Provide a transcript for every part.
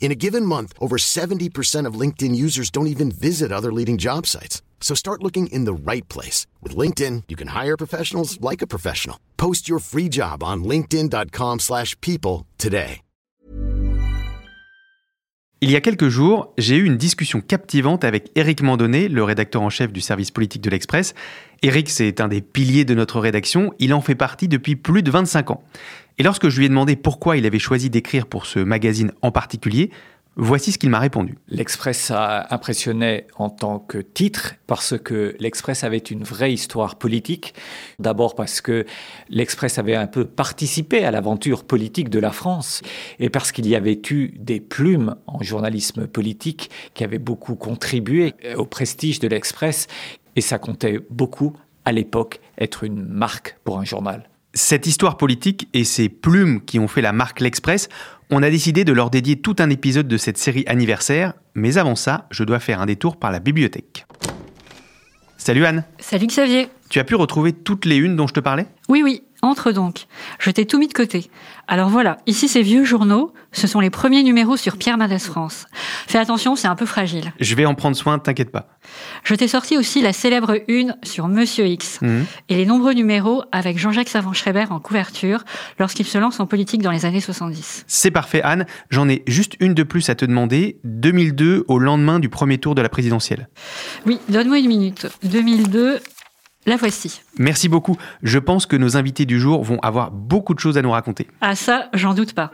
In a given month, over 70% of LinkedIn users don't even visit other leading job sites. So start looking in the right place. With LinkedIn, you can hire professionals like a professional. Post your free job on linkedin.com slash people today. Il y a quelques jours, j'ai eu une discussion captivante avec Éric Mandonnet, le rédacteur en chef du service politique de l'Express. Éric, c'est un des piliers de notre rédaction. Il en fait partie depuis plus de 25 ans. Et lorsque je lui ai demandé pourquoi il avait choisi d'écrire pour ce magazine en particulier, Voici ce qu'il m'a répondu. L'Express a impressionné en tant que titre parce que l'Express avait une vraie histoire politique. D'abord parce que l'Express avait un peu participé à l'aventure politique de la France et parce qu'il y avait eu des plumes en journalisme politique qui avaient beaucoup contribué au prestige de l'Express et ça comptait beaucoup à l'époque être une marque pour un journal. Cette histoire politique et ces plumes qui ont fait la marque L'Express on a décidé de leur dédier tout un épisode de cette série anniversaire, mais avant ça, je dois faire un détour par la bibliothèque. Salut Anne. Salut Xavier Tu as pu retrouver toutes les unes dont je te parlais? Oui, oui, entre donc. Je t'ai tout mis de côté. Alors voilà, ici ces vieux journaux, ce sont les premiers numéros sur Pierre Mendès France. Fais attention, c'est un peu fragile. Je vais en prendre soin, t'inquiète pas. Je t'ai sorti aussi la célèbre une sur Monsieur X Mhm. et les nombreux numéros avec Jean-Jacques Savant-Schreiber en couverture lorsqu'il se lance en politique dans les années 70. C'est parfait Anne, j'en ai juste une de plus à te demander, 2002 au lendemain du premier tour de la présidentielle. Oui, donne-moi une minute. 2002, la voici. Merci beaucoup, je pense que nos invités du jour vont avoir beaucoup de choses à nous raconter. Ah ça, j'en doute pas.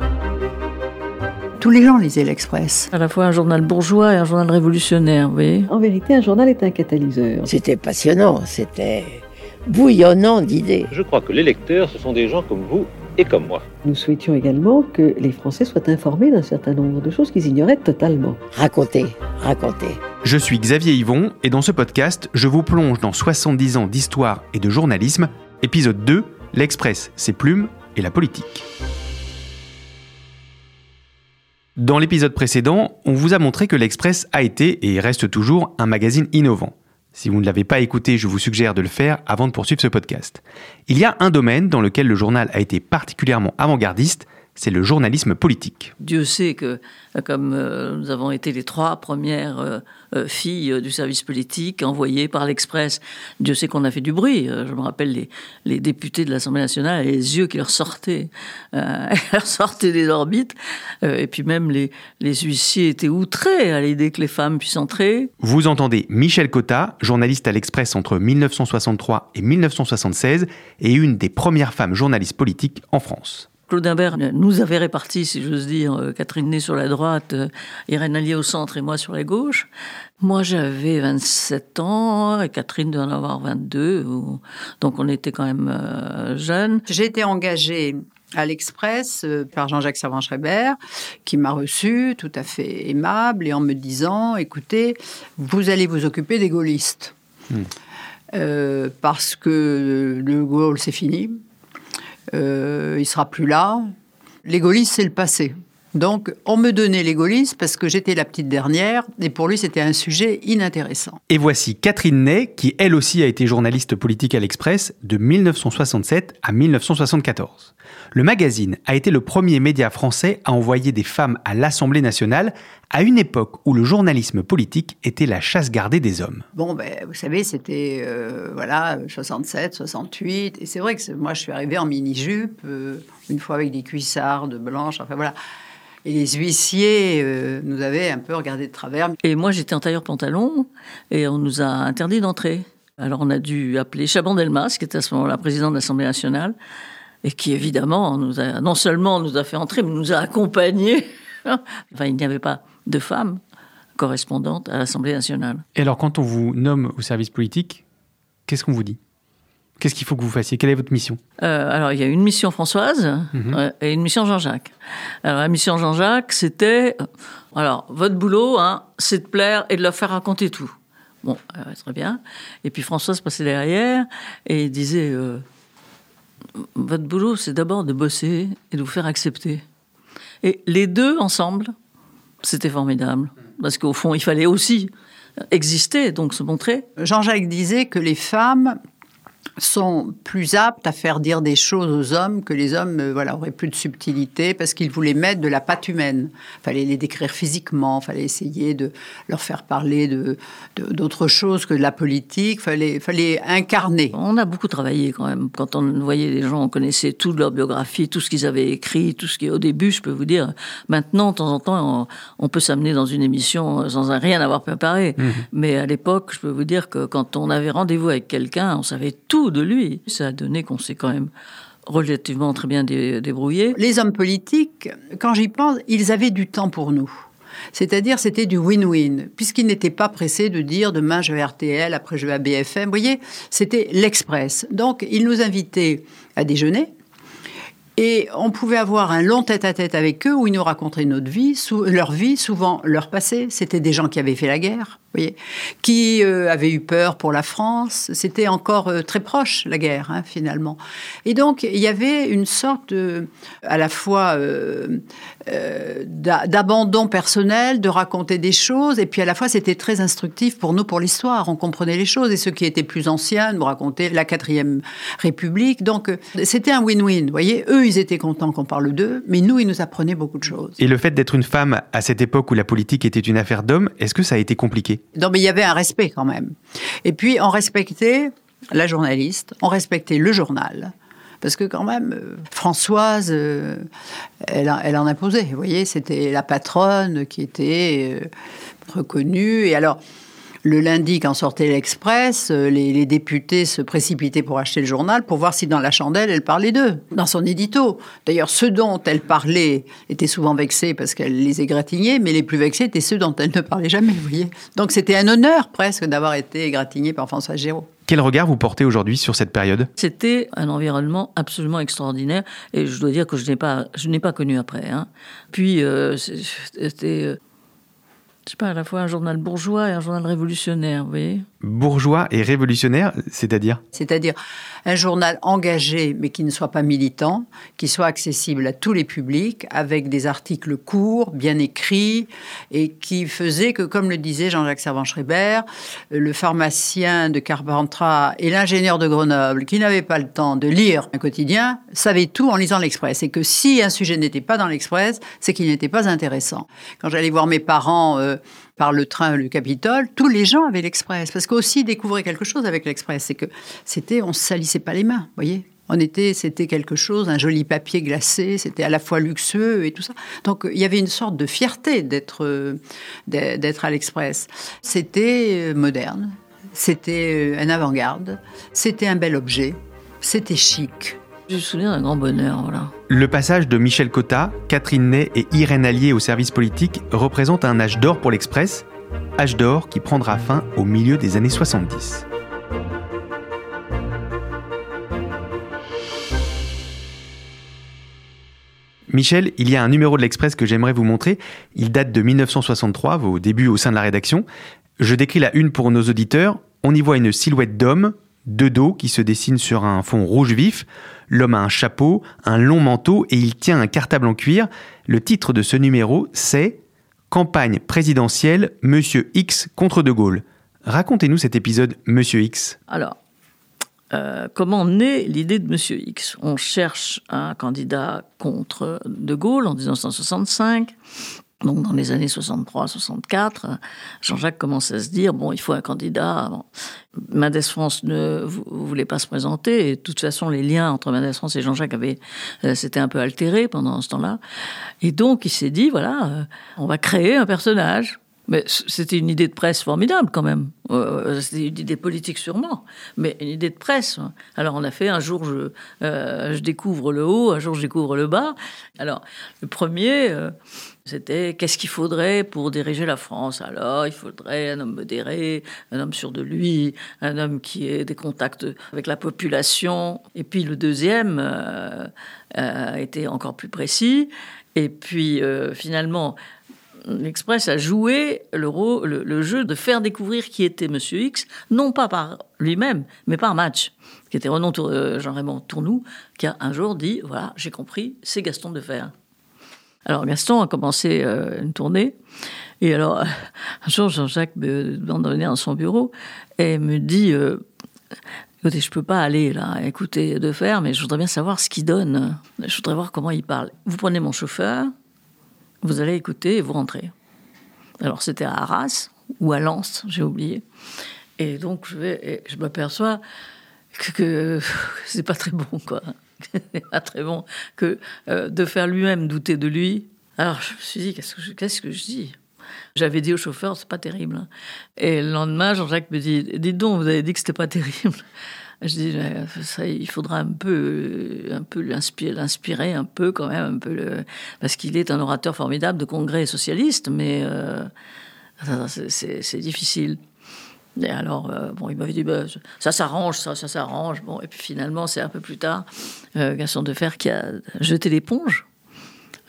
Tous les gens lisaient l'Express. à la fois un journal bourgeois et un journal révolutionnaire, vous voyez. En vérité, un journal est un catalyseur. C'était passionnant, c'était bouillonnant d'idées. Je crois que les lecteurs, ce sont des gens comme vous et comme moi. Nous souhaitions également que les Français soient informés d'un certain nombre de choses qu'ils ignoraient totalement. Racontez, racontez. Je suis Xavier Yvon et dans ce podcast, je vous plonge dans 70 ans d'histoire et de journalisme. Épisode 2, l'Express, ses plumes et la politique. Dans l'épisode précédent, on vous a montré que l'Express a été et reste toujours un magazine innovant. Si vous ne l'avez pas écouté, je vous suggère de le faire avant de poursuivre ce podcast. Il y a un domaine dans lequel le journal a été particulièrement avant-gardiste, c'est le journalisme politique. Dieu sait que, euh, comme euh, nous avons été les trois premières euh, euh, filles du service politique envoyées par l'Express, Dieu sait qu'on a fait du bruit. Je me rappelle les, les députés de l'Assemblée nationale, les yeux qui leur sortaient, leur sortaient des orbites. Et puis même les, les huissiers étaient outrés à l'idée que les femmes puissent entrer. Vous entendez Michel Cotta, journaliste à l'Express entre 1963 et 1976 et une des premières femmes journalistes politiques en France. Claude Imbert nous avait répartis, si j'ose dire, euh, Catherine Ney sur la droite, euh, Irène Allier au centre et moi sur la gauche. Moi, j'avais 27 ans et Catherine devait en avoir 22, ou- donc on était quand même euh, jeunes. J'ai été engagée à l'Express par Jean-Jacques Savant-Schreiber, qui m'a reçu tout à fait aimable et en me disant écoutez, vous allez vous occuper des gaullistes. Euh, parce que le Gaulle, c'est fini. Euh, il sera plus là. Les gaullistes, c'est le passé. Donc, on me donnait les gaullistes parce que j'étais la petite dernière et pour lui, c'était un sujet inintéressant. Et voici Catherine Ney, qui elle aussi a été journaliste politique à l'Express de 1967 à 1974. Le magazine a été le premier média français à envoyer des femmes à l'Assemblée nationale à une époque où le journalisme politique était la chasse gardée des hommes. Bon, ben, vous savez, c'était euh, voilà 67, 68, et c'est vrai que moi, je suis arrivée en mini-jupe, euh, une fois avec des cuissardes blanches, enfin voilà. Et les huissiers euh, nous avaient un peu regardé de travers. Et moi, j'étais en tailleur pantalon et on nous a interdit d'entrer. Alors on a dû appeler Chaban-Delmas, qui était à ce moment-là président de l'Assemblée nationale, et qui évidemment nous a, non seulement nous a fait entrer, mais nous a accompagnés. enfin, il n'y avait pas de femmes correspondantes à l'Assemblée nationale. Et alors, quand on vous nomme au service politique, qu'est-ce qu'on vous dit? Qu'est-ce qu'il faut que vous fassiez? Quelle est votre mission? Euh, Alors, il y a une mission Françoise Mhm. et une mission Jean-Jacques. Alors, la mission Jean-Jacques, c'était... euh, Alors, votre boulot, hein, c'est de plaire et de leur faire raconter tout. Bon, euh, très bien. Et puis Françoise passait derrière et disait... euh, votre boulot, c'est d'abord de bosser et de vous faire accepter. Et les deux ensemble, c'était formidable. Parce qu'au fond, il fallait aussi exister, donc se montrer. Jean-Jacques disait que les femmes sont plus aptes à faire dire des choses aux hommes que les hommes euh, voilà auraient plus de subtilité parce qu'ils voulaient mettre de la pâte humaine. Fallait les décrire physiquement, fallait essayer de leur faire parler de de- d'autre chose que de la politique. Fallait fallait incarner. On a beaucoup travaillé quand même. Quand on voyait les gens, on connaissait toute leur biographie, tout ce qu'ils avaient écrit, tout ce qui, au début, je peux vous dire, maintenant, de temps en temps, on, on peut s'amener dans une émission sans rien avoir préparé. Mais à l'époque, je peux vous dire que quand on avait rendez-vous avec quelqu'un, on savait tout de lui. Ça a donné qu'on s'est quand même relativement très bien dé- débrouillé. Les hommes politiques, quand j'y pense, ils avaient du temps pour nous. C'est-à-dire, c'était du win-win, puisqu'ils n'étaient pas pressés de dire demain je vais RTL, après je vais à BFM. Vous voyez, c'était l'express. Donc, ils nous invitaient à déjeuner. Et on pouvait avoir un long tête-à-tête avec eux où ils nous racontaient notre vie, leur vie, souvent leur passé. C'était des gens qui avaient fait la guerre, voyez, qui euh, avaient eu peur pour la France. C'était encore euh, très proche, la guerre, hein, finalement. Et donc, il y avait une sorte à la fois euh, d'a- d'abandon personnel, de raconter des choses, et puis à la fois, c'était très instructif pour nous, pour l'histoire. On comprenait les choses, et ceux qui étaient plus anciens nous racontaient la quatrième République. Donc, c'était un win-win, voyez. Eux, ils étaient contents qu'on parle d'eux, mais nous, ils nous apprenaient beaucoup de choses. Et le fait d'être une femme à cette époque où la politique était une affaire d'hommes, est-ce que ça a été compliqué? Non, mais il y avait un respect quand même. Et puis, on respectait la journaliste, on respectait le journal. Parce que quand même, euh, Françoise, euh, elle, elle en imposait. Vous voyez, c'était la patronne qui était euh, reconnue. Et alors, le lundi, quand sortait l'Express, euh, les, les députés se précipitaient pour acheter le journal pour voir si dans la chandelle, elle parlait d'eux, dans son édito. D'ailleurs, ceux dont elle parlait étaient souvent vexés parce qu'elle les égratignait, mais les plus vexés étaient ceux dont elle ne parlait jamais, vous voyez. Donc c'était un honneur presque d'avoir été égratigné par François Géraud. Quel regard vous portez aujourd'hui sur cette période? C'était un environnement absolument extraordinaire et je dois dire que je n'ai pas, je n'ai pas connu après. hein. Puis euh, c'est- c'était, euh, je sais pas, à la fois un journal bourgeois et un journal révolutionnaire, vous voyez. Bourgeois et révolutionnaire, c'est-à-dire? C'est-à-dire un journal engagé, mais qui ne soit pas militant, qui soit accessible à tous les publics, avec des articles courts, bien écrits, et qui faisait que, comme le disait Jean-Jacques Servan-Schreiber, le pharmacien de Carpentras et l'ingénieur de Grenoble, qui n'avaient pas le temps de lire un quotidien, savaient tout en lisant l'Express. Et que si un sujet n'était pas dans l'Express, c'est qu'il n'était pas intéressant. Quand j'allais voir mes parents euh, par le train, le Capitole, tous les gens avaient l'Express. Parce qu'aussi, découvrir quelque chose avec l'Express, c'est que c'était, on se salissait pas les mains, voyez on était, c'était quelque chose, un joli papier glacé, c'était à la fois luxueux et tout ça. Donc il y avait une sorte de fierté d'être, euh, d'être à l'Express. C'était euh, moderne, c'était euh, un avant-garde, c'était un bel objet, c'était chic. Je me souviens d'un grand bonheur. Le passage de Michel Cotta, Catherine Ney et Irène Allier au service politique représente un âge d'or pour l'Express, âge d'or qui prendra fin au milieu des années 70. Michel, il y a un numéro de l'Express que j'aimerais vous montrer. Il date de 1963, vos débuts au sein de la rédaction. Je décris la une pour nos auditeurs. On y voit une silhouette d'homme, de dos, qui se dessine sur un fond rouge vif. L'homme a un chapeau, un long manteau et il tient un cartable en cuir. Le titre de ce numéro, c'est Campagne présidentielle, Monsieur X contre De Gaulle. Racontez-nous cet épisode, Monsieur X. Alors, euh, comment naît l'idée de Monsieur X? On cherche un candidat contre De Gaulle en 1965. Donc, dans les années 63-64, Jean-Jacques commence à se dire bon, il faut un candidat. Bon. Mendes France ne vou- voulait pas se présenter. Et de toute façon, les liens entre Mendes France et Jean-Jacques avaient euh, s'étaient un peu altérés pendant ce temps-là. Et donc, il s'est dit voilà, euh, on va créer un personnage Mais c'était une idée de presse formidable quand même. Euh, c'était une idée politique sûrement, mais une idée de presse. Alors on a fait un jour je, euh, découvre le haut, un jour je découvre le bas. Alors le premier, euh, c'était qu'est-ce qu'il faudrait pour diriger la France? Alors il faudrait un homme modéré, un homme sûr de lui, un homme qui ait des contacts avec la population. Et puis le deuxième était encore plus précis. Et puis finalement, l'Express a joué le, rôle, le, jeu de faire découvrir qui était Monsieur X, non pas par lui-même, mais par match, qui était Renan euh, Jean-Raymond Tournou, qui a un jour dit voilà, j'ai compris, c'est Gaston de Fer. Alors Gaston a commencé euh, une tournée, et alors un jour Jean-Jacques me demande de venir dans son bureau et me dit euh, écoutez, je peux pas aller là écouter de Fer, mais je voudrais bien savoir ce qu'il donne. Je voudrais voir comment il parle. Vous prenez mon chauffeur, vous allez écouter et vous rentrez. Alors c'était à Arras ou à Lens, j'ai oublié. Et donc je vais, et m'aperçois que, que c'est pas très bon, quoi. c'est pas très bon que euh, de faire lui-même douter de lui. Alors je me suis dit, qu'est-ce que je, dis? J'avais dit au chauffeur, c'est pas terrible. Et le lendemain, Jean-Jacques me dit, dites donc, vous avez dit que c'était pas terrible. Je dis, ça, il faudra un peu, un peu l'inspirer, un peu quand même, un peu parce qu'il est un orateur formidable de congrès socialiste, mais euh, c'est difficile. Et alors, euh, bon, il m'avait dit, bah, ça s'arrange, ça, ça s'arrange. Bon, et puis finalement, c'est un peu plus tard, euh, Gaston Defer qui a jeté l'éponge,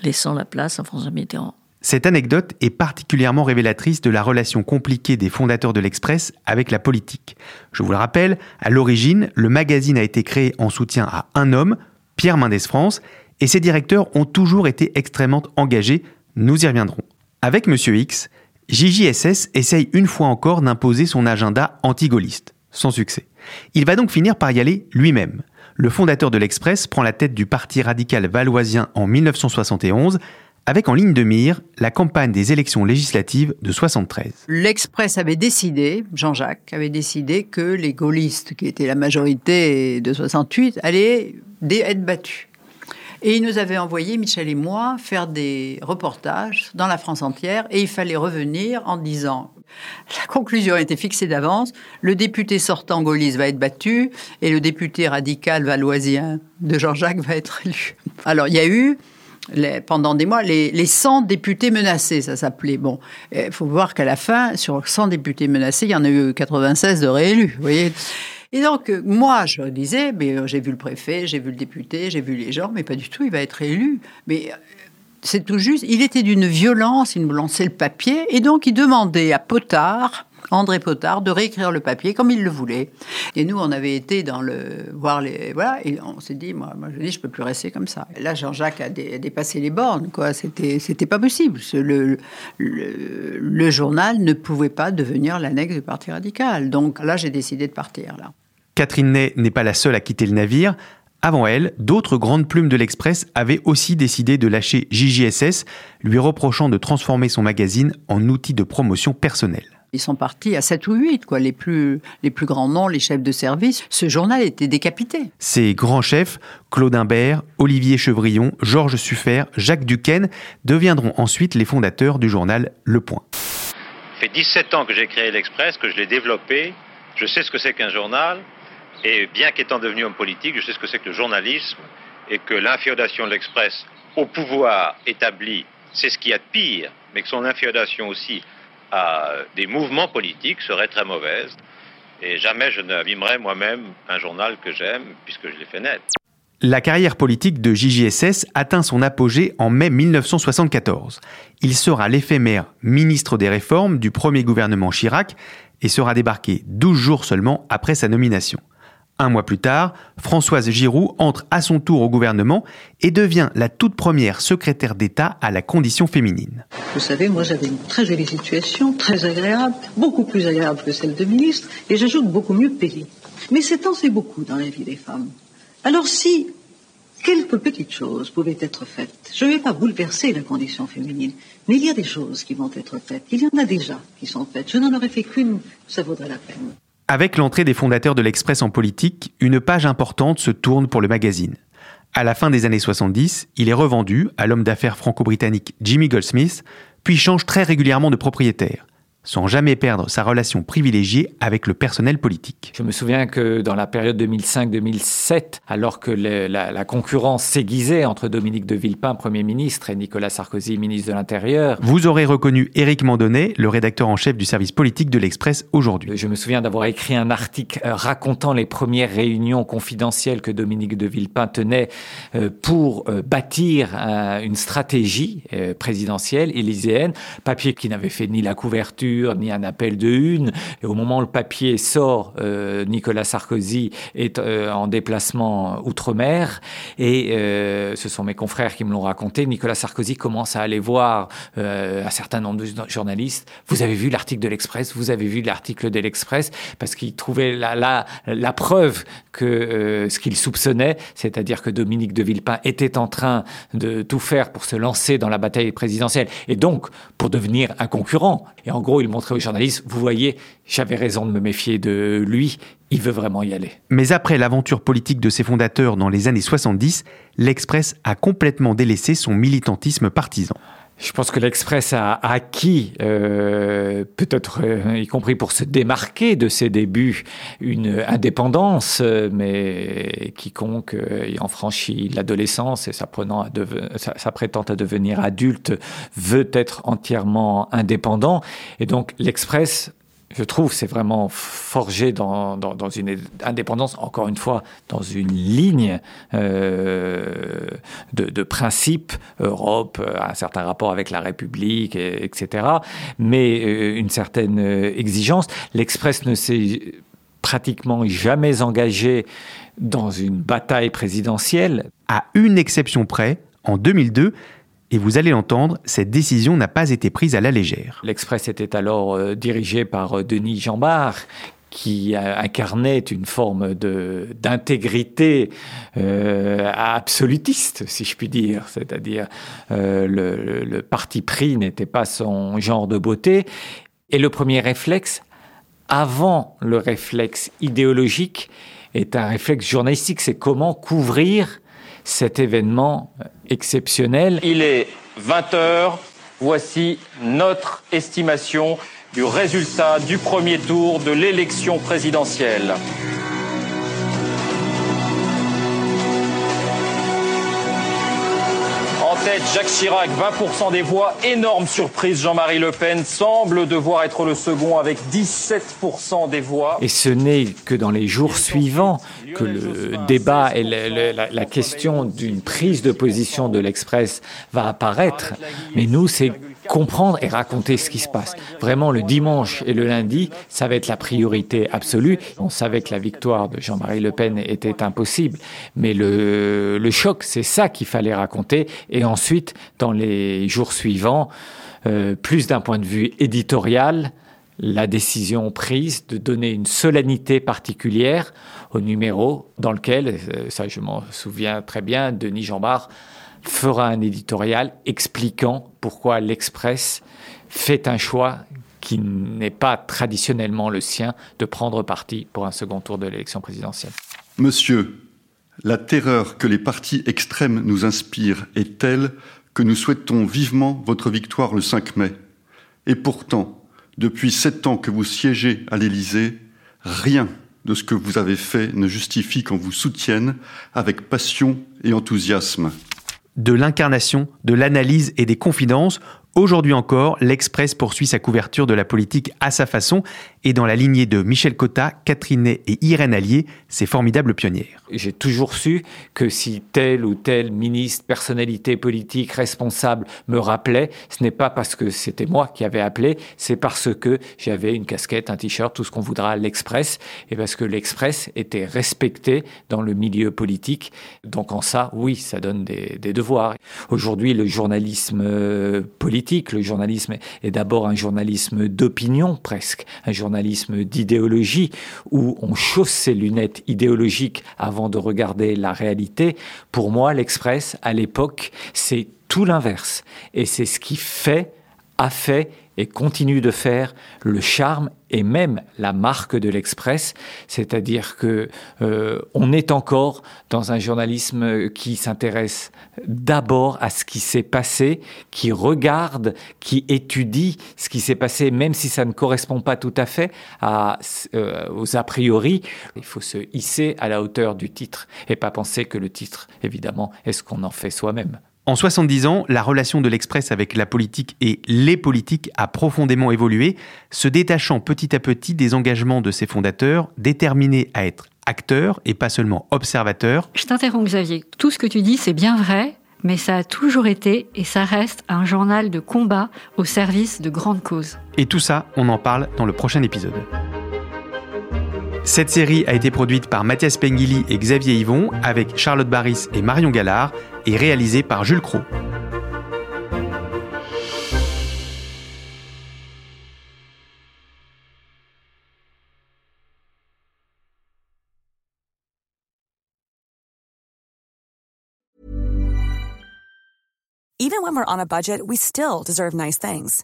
laissant la place à François Mitterrand. Cette anecdote est particulièrement révélatrice de la relation compliquée des fondateurs de l'Express avec la politique. Je vous le rappelle, à l'origine, le magazine a été créé en soutien à un homme, Pierre Mendès France, et ses directeurs ont toujours été extrêmement engagés, nous y reviendrons. Avec Monsieur X, JJSS essaye une fois encore d'imposer son agenda anti-gaulliste, sans succès. Il va donc finir par y aller lui-même. Le fondateur de l'Express prend la tête du parti radical valoisien en 1971 avec en ligne de mire la campagne des élections législatives de 73. L'Express avait décidé, Jean-Jacques avait décidé que les gaullistes, qui étaient la majorité de 68, allaient être battus. Et il nous avait envoyé, Michel et moi, faire des reportages dans la France entière et il fallait revenir en disant la conclusion était fixée d'avance. Le député sortant gaulliste va être battu et le député radical valoisien de Jean-Jacques va être élu. Alors il y a eu pendant des mois, les, 100 députés menacés, ça s'appelait. Bon, il faut voir qu'à la fin, sur 100 députés menacés, il y en a eu 96 de réélus, vous voyez. Et donc, moi, je disais, mais euh, j'ai vu le préfet, j'ai vu le député, j'ai vu les gens, mais pas du tout, il va être élu. Mais euh, c'est tout juste, il était d'une violence, il me lançait le papier, et donc il demandait à Potard, André Potard de réécrire le papier comme il le voulait. Et nous, on avait été dans le voir les voilà et on s'est dit, moi, moi je dis, je peux plus rester comme ça. là, Jean-Jacques a, dépassé les bornes, quoi. C'était c'était pas possible. Le, le, le, journal ne pouvait pas devenir l'annexe du Parti radical. Donc là, j'ai décidé de partir là. Catherine Ney n'est pas la seule à quitter le navire. Avant elle, d'autres grandes plumes de l'Express avaient aussi décidé de lâcher JJSS, lui reprochant de transformer son magazine en outil de promotion personnelle. Ils sont partis à 7 ou 8, quoi, les plus, les plus grands noms, les chefs de service. Ce journal était décapité. Ces grands chefs, Claude Imbert, Olivier Chevrillon, Georges Suffert, Jacques Duquesne, deviendront ensuite les fondateurs du journal Le Point. Ça fait 17 ans que j'ai créé l'Express, que je l'ai développé. Je sais ce que c'est qu'un journal. Et bien qu'étant devenu homme politique, je sais ce que c'est que le journalisme et que l'inféodation de l'Express au pouvoir établi, c'est ce qu'il y a de pire, mais que son inféodation aussi des mouvements politiques serait très mauvaise. Et jamais je n'abîmerai moi-même un journal que j'aime, puisque je l'ai fait naître. La carrière politique de JJSS atteint son apogée en mai 1974. Il sera l'éphémère ministre des Réformes du premier gouvernement Chirac et sera débarqué 12 jours seulement après sa nomination. Un mois plus tard, Françoise Giroud entre à son tour au gouvernement et devient la toute première secrétaire d'État à la condition féminine. Vous savez, moi j'avais une très jolie situation, très agréable, beaucoup plus agréable que celle de ministre, et j'ajoute beaucoup mieux payée. Mais c'est temps, c'est beaucoup dans la vie des femmes. Alors si quelques petites choses pouvaient être faites, je ne vais pas bouleverser la condition féminine, mais il y a des choses qui vont être faites. Il y en a déjà qui sont faites. Je n'en aurais fait qu'une, ça vaudrait la peine. Avec l'entrée des fondateurs de l'Express en politique, une page importante se tourne pour le magazine. À la fin des années 70, il est revendu à l'homme d'affaires franco-britannique Jimmy Goldsmith, puis change très régulièrement de propriétaire sans jamais perdre sa relation privilégiée avec le personnel politique. Je me souviens que dans la période 2005-2007, alors que la, concurrence s'aiguisait entre Dominique de Villepin, Premier ministre, et Nicolas Sarkozy, ministre de l'Intérieur... Vous aurez reconnu Éric Mandonnet, le rédacteur en chef du service politique de l'Express aujourd'hui. Je me souviens d'avoir écrit un article euh, racontant les premières réunions confidentielles que Dominique de Villepin tenait euh, pour euh, bâtir une stratégie présidentielle élyséenne, papier qui n'avait fait ni la couverture, ni un appel de une. Et au moment où le papier sort, euh, Nicolas Sarkozy est euh, en déplacement outre-mer. Et euh, ce sont mes confrères qui me l'ont raconté. Nicolas Sarkozy commence à aller voir un certain nombre de journalistes. Vous avez vu l'article de l'Express? Vous avez vu l'article de l'Express? Parce qu'il trouvait la, la, la, preuve que ce qu'il soupçonnait, c'est-à-dire que Dominique de Villepin était en train de tout faire pour se lancer dans la bataille présidentielle et donc pour devenir un concurrent. Et en gros, il montrait aux journalistes, vous voyez, j'avais raison de me méfier de lui, il veut vraiment y aller. Mais après l'aventure politique de ses fondateurs dans les années 70, l'Express a complètement délaissé son militantisme partisan. Je pense que l'Express a acquis, euh, peut-être euh, y compris pour se démarquer de ses débuts, une indépendance, euh, mais quiconque ayant franchi l'adolescence et s'apprêtant à, à devenir adulte veut être entièrement indépendant. Et donc l'Express je trouve, c'est vraiment forgé dans, une indépendance, encore une fois, dans une ligne euh, de, de principes, Europe, un certain rapport avec la République, etc., mais euh, une certaine euh, exigence. L'Express ne s'est pratiquement jamais engagé dans une bataille présidentielle. À une exception près, en 2002, et vous allez l'entendre, cette décision n'a pas été prise à la légère. L'Express était alors euh, dirigé par euh, Denis Jambard, qui incarnait une forme d'intégrité euh, absolutiste, si je puis dire. C'est-à-dire le, parti pris n'était pas son genre de beauté. Et le premier réflexe, avant le réflexe idéologique, est un réflexe journalistique. C'est comment couvrir cet événement exceptionnel. Il est 20 heures. Voici notre estimation du résultat du premier tour de l'élection présidentielle. Jacques Chirac, 20% des voix. Énorme surprise, Jean-Marie Le Pen semble devoir être le second avec 17% des voix. Et ce n'est que dans les jours suivants que le débat et la, question d'une prise de position de l'Express va apparaître. Mais nous, c'est comprendre et raconter ce qui se passe. Vraiment, le dimanche et le lundi, ça va être la priorité absolue. On savait que la victoire de Jean-Marie Le Pen était impossible, mais le, le choc, c'est ça qu'il fallait raconter. Et ensuite, dans les jours suivants, euh, plus d'un point de vue éditorial, la décision prise de donner une solennité particulière au numéro dans lequel, euh, ça je m'en souviens très bien, Denis Jambard fera un éditorial expliquant pourquoi l'Express fait un choix qui n'est pas traditionnellement le sien de prendre parti pour un second tour de l'élection présidentielle. Monsieur, la terreur que les partis extrêmes nous inspirent est telle que nous souhaitons vivement votre victoire le 5 mai. Et pourtant, depuis sept ans que vous siégez à l'Élysée, rien de ce que vous avez fait ne justifie qu'on vous soutienne avec passion et enthousiasme de l'incarnation, de l'analyse et des confidences, Aujourd'hui encore, l'Express poursuit sa couverture de la politique à sa façon et dans la lignée de Michel Cotta, Catherine et Irène Allier, ces formidables pionnières. J'ai toujours su que si tel ou tel ministre, personnalité politique, responsable me rappelait, ce n'est pas parce que c'était moi qui avais appelé, c'est parce que j'avais une casquette, un t-shirt, tout ce qu'on voudra à l'Express, et parce que l'Express était respecté dans le milieu politique. Donc en ça, oui, ça donne des, devoirs. Aujourd'hui, le journalisme euh, politique le journalisme est d'abord un journalisme d'opinion presque, un journalisme d'idéologie, où on chausse ses lunettes idéologiques avant de regarder la réalité. Pour moi, l'Express, à l'époque, c'est tout l'inverse. Et c'est ce qui fait, a fait et continue de faire le charme et même la marque de l'Express, c'est-à-dire que euh, on est encore dans un journalisme qui s'intéresse d'abord à ce qui s'est passé, qui regarde, qui étudie ce qui s'est passé, même si ça ne correspond pas tout à fait à, euh, aux a priori. Il faut se hisser à la hauteur du titre et pas penser que le titre, évidemment, est ce qu'on en fait soi-même. En 70 ans, la relation de l'Express avec la politique et les politiques a profondément évolué, se détachant petit à petit des engagements de ses fondateurs, déterminés à être acteurs et pas seulement observateurs. Je t'interromps Xavier, tout ce que tu dis c'est bien vrai, mais ça a toujours été et ça reste un journal de combat au service de grandes causes. Et tout ça, on en parle dans le prochain épisode. Cette série a été produite par Mathias Pengili et Xavier Yvon avec Charlotte Baris et Marion Gallard et réalisée par Jules Cros. Even when we're on a budget, we still deserve nice things.